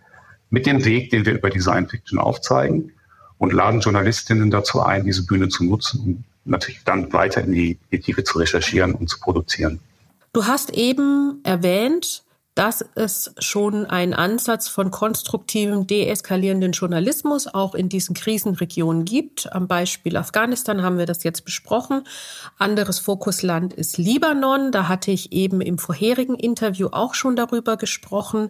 mit dem Weg, den wir über Design Fiction aufzeigen und laden Journalistinnen dazu ein, diese Bühne zu nutzen und natürlich dann weiter in die Tiefe zu recherchieren und zu produzieren. Du hast eben erwähnt, dass es schon einen Ansatz von konstruktivem, deeskalierenden Journalismus auch in diesen Krisenregionen gibt. Am Beispiel Afghanistan haben wir das jetzt besprochen. Anderes Fokusland ist Libanon. Da hatte ich eben im vorherigen Interview auch schon darüber gesprochen,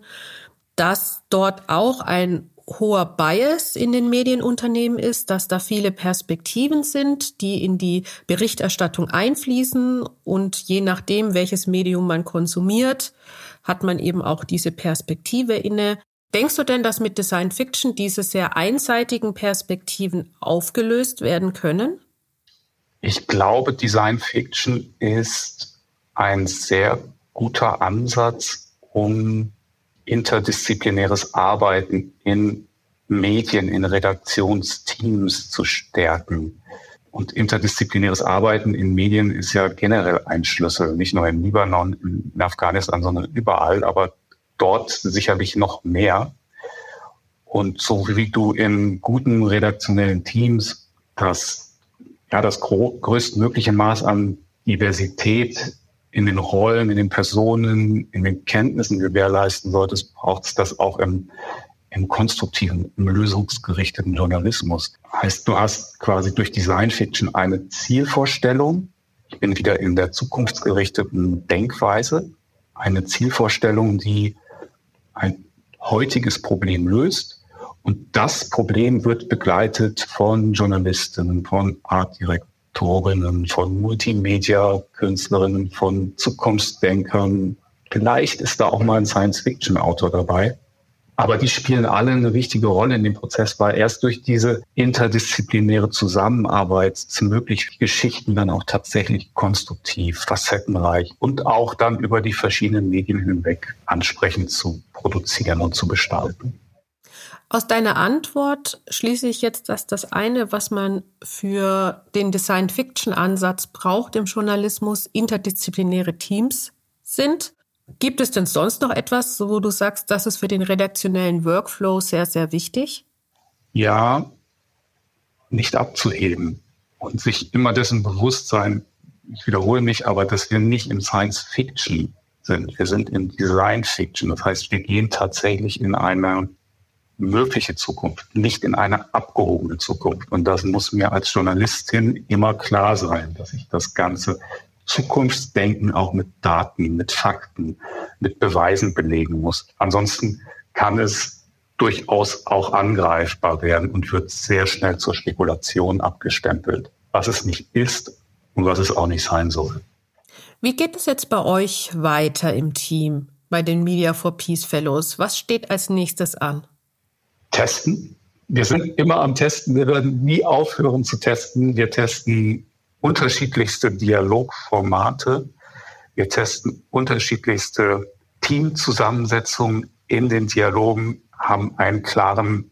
dass dort auch ein hoher Bias in den Medienunternehmen ist, dass da viele Perspektiven sind, die in die Berichterstattung einfließen und je nachdem, welches Medium man konsumiert, hat man eben auch diese Perspektive inne. Denkst du denn, dass mit Design Fiction diese sehr einseitigen Perspektiven aufgelöst werden können? Ich glaube, Design Fiction ist ein sehr guter Ansatz, um interdisziplinäres Arbeiten in Medien, in Redaktionsteams zu stärken. Und interdisziplinäres Arbeiten in Medien ist ja generell ein Schlüssel, nicht nur im Libanon, in Afghanistan, sondern überall, aber dort sicherlich noch mehr. Und so wie du in guten redaktionellen Teams das, ja, das größtmögliche Maß an Diversität in den Rollen, in den Personen, in den Kenntnissen gewährleisten solltest, braucht es das auch im, im konstruktiven, im lösungsgerichteten Journalismus. Heißt, du hast quasi durch Design Fiction eine Zielvorstellung. Ich bin wieder in der zukunftsgerichteten Denkweise. Eine Zielvorstellung, die ein heutiges Problem löst. Und das Problem wird begleitet von Journalistinnen, von Artdirektorinnen, von Multimedia-Künstlerinnen, von Zukunftsdenkern. Vielleicht ist da auch mal ein Science-Fiction-Autor dabei. Aber die spielen alle eine wichtige Rolle in dem Prozess, weil erst durch diese interdisziplinäre Zusammenarbeit sind möglich Geschichten dann auch tatsächlich konstruktiv, facettenreich und auch dann über die verschiedenen Medien hinweg ansprechend zu produzieren und zu gestalten. Aus deiner Antwort schließe ich jetzt, dass das eine, was man für den Design-Fiction-Ansatz braucht im Journalismus, interdisziplinäre Teams sind. Gibt es denn sonst noch etwas, wo du sagst, das ist für den redaktionellen Workflow sehr, sehr wichtig? Ja, nicht abzuheben und sich immer dessen bewusst sein, ich wiederhole mich, aber dass wir nicht im Science Fiction sind. Wir sind im Design Fiction. Das heißt, wir gehen tatsächlich in eine mögliche Zukunft, nicht in eine abgehobene Zukunft. Und das muss mir als Journalistin immer klar sein, dass ich das Ganze Zukunftsdenken auch mit Daten, mit Fakten, mit Beweisen belegen muss. Ansonsten kann es durchaus auch angreifbar werden und wird sehr schnell zur Spekulation abgestempelt. Was es nicht ist und was es auch nicht sein soll. Wie geht es jetzt bei euch weiter im Team, bei den Media for Peace Fellows? Was steht als nächstes an? Testen. Wir sind immer am Testen. Wir werden nie aufhören zu testen. Wir testen unterschiedlichste Dialogformate. Wir testen unterschiedlichste Teamzusammensetzungen in den Dialogen, haben einen klaren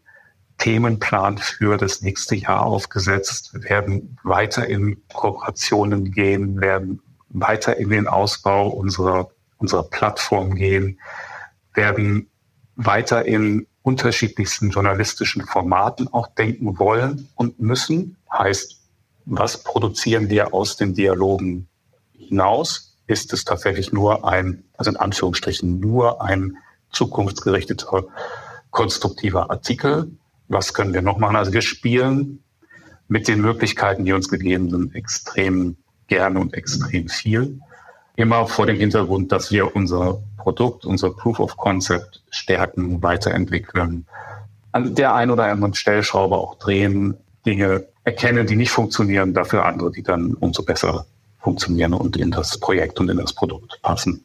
Themenplan für das nächste Jahr aufgesetzt, werden weiter in Kooperationen gehen, werden weiter in den Ausbau unserer, unserer Plattform gehen, werden weiter in unterschiedlichsten journalistischen Formaten auch denken wollen und müssen. Heißt, was produzieren wir aus den Dialogen hinaus? Ist es tatsächlich nur ein, also in Anführungsstrichen nur ein zukunftsgerichteter, konstruktiver Artikel? Was können wir noch machen? Also wir spielen mit den Möglichkeiten, die uns gegeben sind, extrem gerne und extrem viel. Immer vor dem Hintergrund, dass wir unser Produkt, unser Proof of Concept stärken, weiterentwickeln, an der einen oder anderen Stellschraube auch drehen, Dinge erkennen, die nicht funktionieren, dafür andere, die dann umso besser funktionieren und in das Projekt und in das Produkt passen.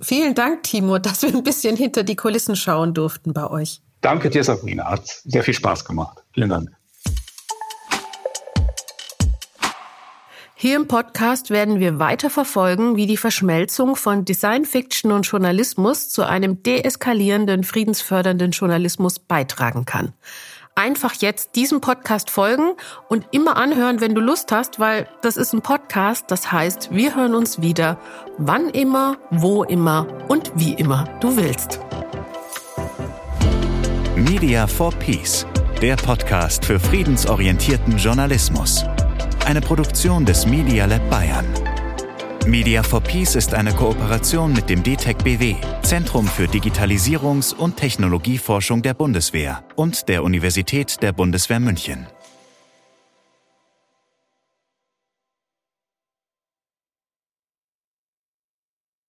Vielen Dank, Timo, dass wir ein bisschen hinter die Kulissen schauen durften bei euch. Danke dir, Sabrina. Hat sehr viel Spaß gemacht. Vielen Dank. Hier im Podcast werden wir weiter verfolgen, wie die Verschmelzung von Design Fiction und Journalismus zu einem deeskalierenden, friedensfördernden Journalismus beitragen kann. Einfach jetzt diesem Podcast folgen und immer anhören, wenn du Lust hast, weil das ist ein Podcast, das heißt, wir hören uns wieder, wann immer, wo immer und wie immer du willst. Media for Peace, der Podcast für friedensorientierten Journalismus. Eine Produktion des Media Lab Bayern. Media for Peace ist eine Kooperation mit dem DTEC BW, Zentrum für Digitalisierungs- und Technologieforschung der Bundeswehr und der Universität der Bundeswehr München.